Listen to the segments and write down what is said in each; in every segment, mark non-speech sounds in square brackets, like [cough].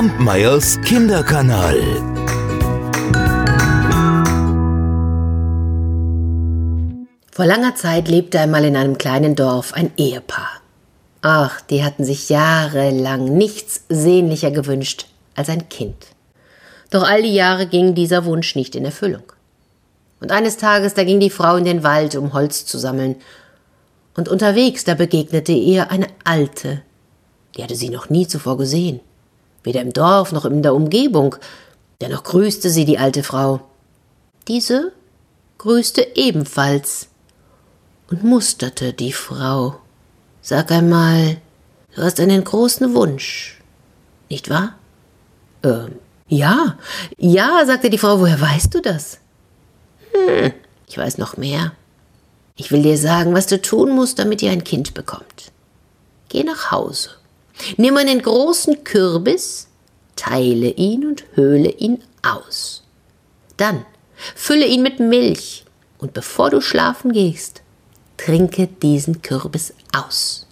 Kampmeyers Kinderkanal. Vor langer Zeit lebte einmal in einem kleinen Dorf ein Ehepaar. Ach, die hatten sich jahrelang nichts sehnlicher gewünscht als ein Kind. Doch all die Jahre ging dieser Wunsch nicht in Erfüllung. Und eines Tages, da ging die Frau in den Wald, um Holz zu sammeln. Und unterwegs, da begegnete ihr eine Alte. Die hatte sie noch nie zuvor gesehen. Weder im Dorf noch in der Umgebung. Dennoch grüßte sie die alte Frau. Diese grüßte ebenfalls und musterte die Frau. Sag einmal, du hast einen großen Wunsch, nicht wahr? Ähm, ja, ja, sagte die Frau, woher weißt du das? Hm, ich weiß noch mehr. Ich will dir sagen, was du tun musst, damit ihr ein Kind bekommt. Geh nach Hause. Nimm einen großen Kürbis, teile ihn und höhle ihn aus. Dann fülle ihn mit Milch und bevor du schlafen gehst, trinke diesen Kürbis aus.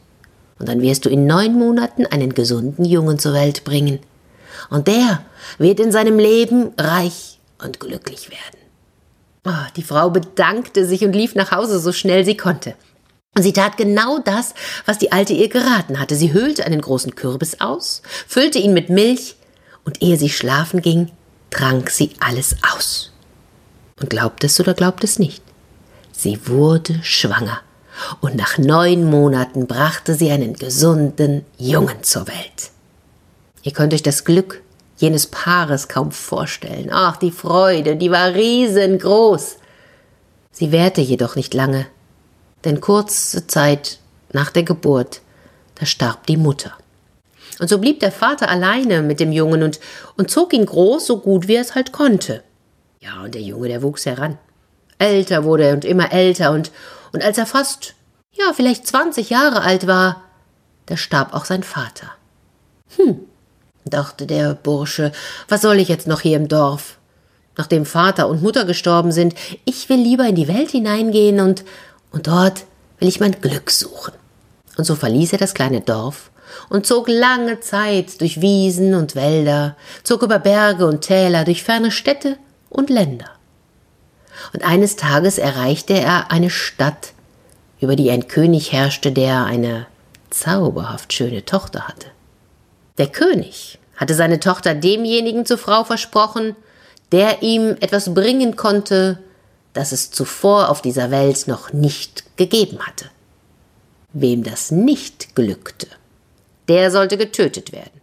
Und dann wirst du in neun Monaten einen gesunden Jungen zur Welt bringen. Und der wird in seinem Leben reich und glücklich werden. Oh, die Frau bedankte sich und lief nach Hause so schnell sie konnte. Und sie tat genau das, was die Alte ihr geraten hatte. Sie höhlte einen großen Kürbis aus, füllte ihn mit Milch, und ehe sie schlafen ging, trank sie alles aus. Und glaubt es oder glaubt es nicht? Sie wurde schwanger und nach neun Monaten brachte sie einen gesunden Jungen zur Welt. Ihr könnt euch das Glück jenes Paares kaum vorstellen. Ach, die Freude, die war riesengroß. Sie währte jedoch nicht lange, denn kurze Zeit nach der Geburt, da starb die Mutter. Und so blieb der Vater alleine mit dem Jungen und, und zog ihn groß, so gut wie er es halt konnte. Ja, und der Junge, der wuchs heran. Älter wurde er und immer älter und, und als er fast, ja, vielleicht zwanzig Jahre alt war, da starb auch sein Vater. Hm, dachte der Bursche, was soll ich jetzt noch hier im Dorf? Nachdem Vater und Mutter gestorben sind, ich will lieber in die Welt hineingehen und, und dort will ich mein Glück suchen. Und so verließ er das kleine Dorf und zog lange Zeit durch Wiesen und Wälder, zog über Berge und Täler, durch ferne Städte und Länder. Und eines Tages erreichte er eine Stadt, über die ein König herrschte, der eine zauberhaft schöne Tochter hatte. Der König hatte seine Tochter demjenigen zur Frau versprochen, der ihm etwas bringen konnte, das es zuvor auf dieser Welt noch nicht gegeben hatte. Wem das nicht glückte, der sollte getötet werden.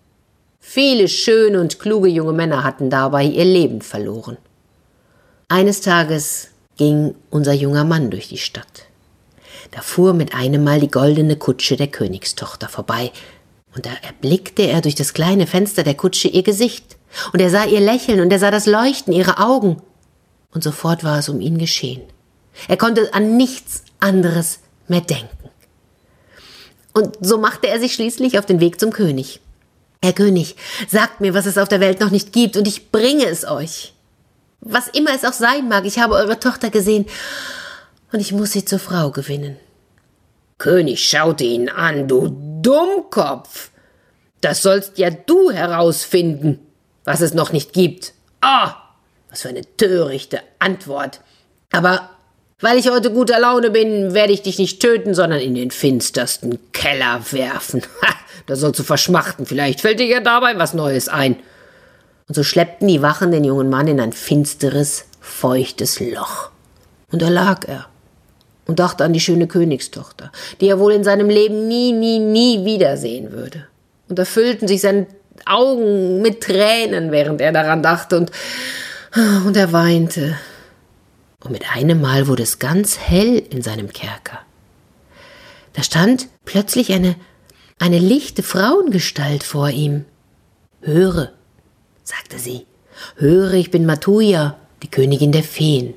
Viele schöne und kluge junge Männer hatten dabei ihr Leben verloren. Eines Tages ging unser junger Mann durch die Stadt. Da fuhr mit einem Mal die goldene Kutsche der Königstochter vorbei, und da erblickte er durch das kleine Fenster der Kutsche ihr Gesicht, und er sah ihr Lächeln, und er sah das Leuchten ihrer Augen, und sofort war es um ihn geschehen. Er konnte an nichts anderes mehr denken. Und so machte er sich schließlich auf den Weg zum König. Herr König, sagt mir, was es auf der Welt noch nicht gibt, und ich bringe es euch. Was immer es auch sein mag, ich habe eure Tochter gesehen, und ich muss sie zur Frau gewinnen. König schaute ihn an, du Dummkopf. Das sollst ja du herausfinden, was es noch nicht gibt. Ah, was für eine törichte Antwort. Aber weil ich heute guter Laune bin, werde ich dich nicht töten, sondern in den finstersten Keller werfen. [laughs] Ha, da sollst du verschmachten. Vielleicht fällt dir ja dabei was Neues ein. Und so schleppten die Wachen den jungen Mann in ein finsteres, feuchtes Loch. Und da lag er und dachte an die schöne Königstochter, die er wohl in seinem Leben nie, nie, nie wiedersehen würde. Und erfüllten sich seine Augen mit Tränen, während er daran dachte, und, und er weinte. Und mit einem Mal wurde es ganz hell in seinem Kerker. Da stand plötzlich eine, eine lichte Frauengestalt vor ihm. Höre, sagte sie, höre, ich bin Matuja, die Königin der Feen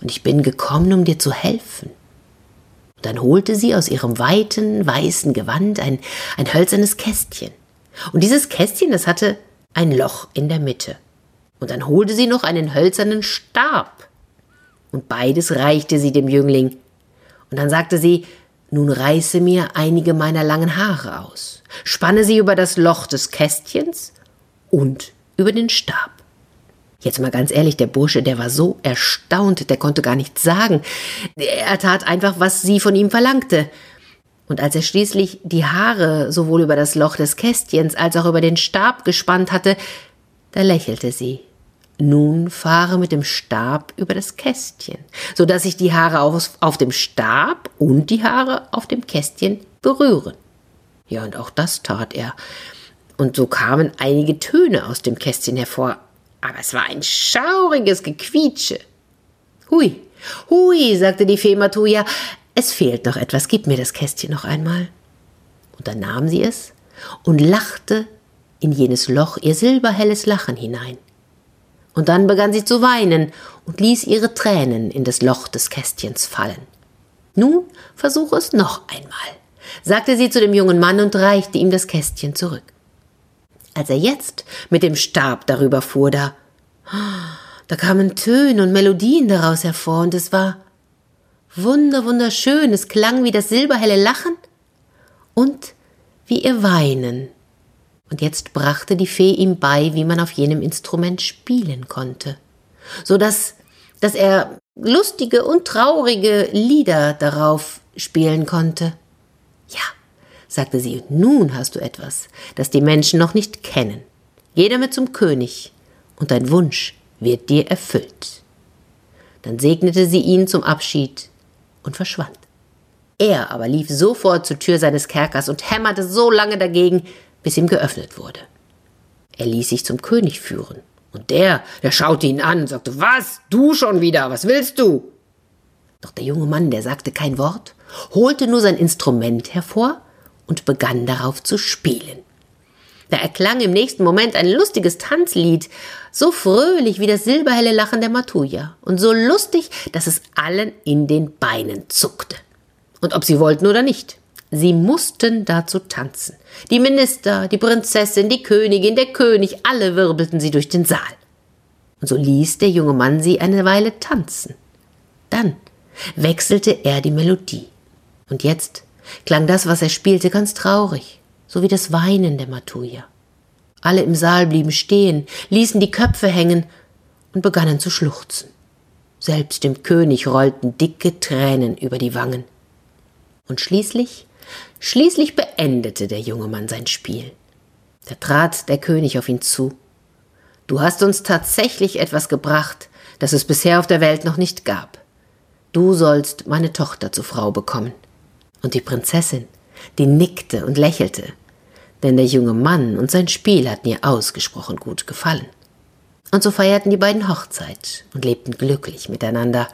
und ich bin gekommen, um dir zu helfen. Und dann holte sie aus ihrem weiten, weißen Gewand ein, ein hölzernes Kästchen. Und dieses Kästchen, das hatte ein Loch in der Mitte. Und dann holte sie noch einen hölzernen Stab. Und beides reichte sie dem Jüngling. Und dann sagte sie, nun reiße mir einige meiner langen Haare aus, spanne sie über das Loch des Kästchens und über den Stab. Jetzt mal ganz ehrlich, der Bursche, der war so erstaunt, der konnte gar nichts sagen. Er tat einfach, was sie von ihm verlangte. Und als er schließlich die Haare sowohl über das Loch des Kästchens als auch über den Stab gespannt hatte, da lächelte sie. Nun fahre mit dem Stab über das Kästchen, so dass sich die Haare auf, auf dem Stab und die Haare auf dem Kästchen berühren. Ja, und auch das tat er. Und so kamen einige Töne aus dem Kästchen hervor, aber es war ein schauriges Gequietsche. Hui, hui, sagte die Fee Matuja, es fehlt noch etwas, gib mir das Kästchen noch einmal. Und dann nahm sie es und lachte in jenes Loch ihr silberhelles Lachen hinein. Und dann begann sie zu weinen und ließ ihre Tränen in das Loch des Kästchens fallen. Nun versuche es noch einmal, sagte sie zu dem jungen Mann und reichte ihm das Kästchen zurück. Als er jetzt mit dem Stab darüber fuhr, da, da kamen Töne und Melodien daraus hervor, und es war Wunder, wunderschön, es klang wie das silberhelle Lachen und wie ihr Weinen. Und jetzt brachte die Fee ihm bei, wie man auf jenem Instrument spielen konnte, so dass, dass er lustige und traurige Lieder darauf spielen konnte. Ja, sagte sie, nun hast du etwas, das die Menschen noch nicht kennen. Geh damit zum König, und dein Wunsch wird dir erfüllt. Dann segnete sie ihn zum Abschied und verschwand. Er aber lief sofort zur Tür seines Kerkers und hämmerte so lange dagegen, bis ihm geöffnet wurde. Er ließ sich zum König führen, und der, der schaute ihn an und sagte, was, du schon wieder, was willst du? Doch der junge Mann, der sagte kein Wort, holte nur sein Instrument hervor und begann darauf zu spielen. Da erklang im nächsten Moment ein lustiges Tanzlied, so fröhlich wie das silberhelle Lachen der Matuja und so lustig, dass es allen in den Beinen zuckte. Und ob sie wollten oder nicht, sie mussten dazu tanzen. Die Minister, die Prinzessin, die Königin, der König, alle wirbelten sie durch den Saal. Und so ließ der junge Mann sie eine Weile tanzen. Dann wechselte er die Melodie. Und jetzt klang das, was er spielte, ganz traurig so wie das Weinen der Matuja. Alle im Saal blieben stehen, ließen die Köpfe hängen und begannen zu schluchzen. Selbst dem König rollten dicke Tränen über die Wangen. Und schließlich, schließlich beendete der junge Mann sein Spiel. Da trat der König auf ihn zu. Du hast uns tatsächlich etwas gebracht, das es bisher auf der Welt noch nicht gab. Du sollst meine Tochter zur Frau bekommen. Und die Prinzessin, die nickte und lächelte, denn der junge Mann und sein Spiel hatten ihr ausgesprochen gut gefallen. Und so feierten die beiden Hochzeit und lebten glücklich miteinander.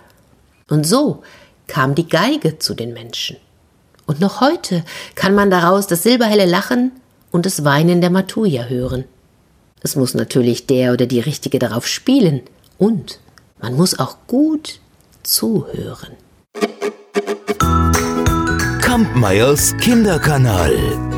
Und so kam die Geige zu den Menschen. Und noch heute kann man daraus das silberhelle Lachen und das Weinen der Matuja hören. Es muss natürlich der oder die Richtige darauf spielen und man muss auch gut zuhören. Kampmeyers Kinderkanal.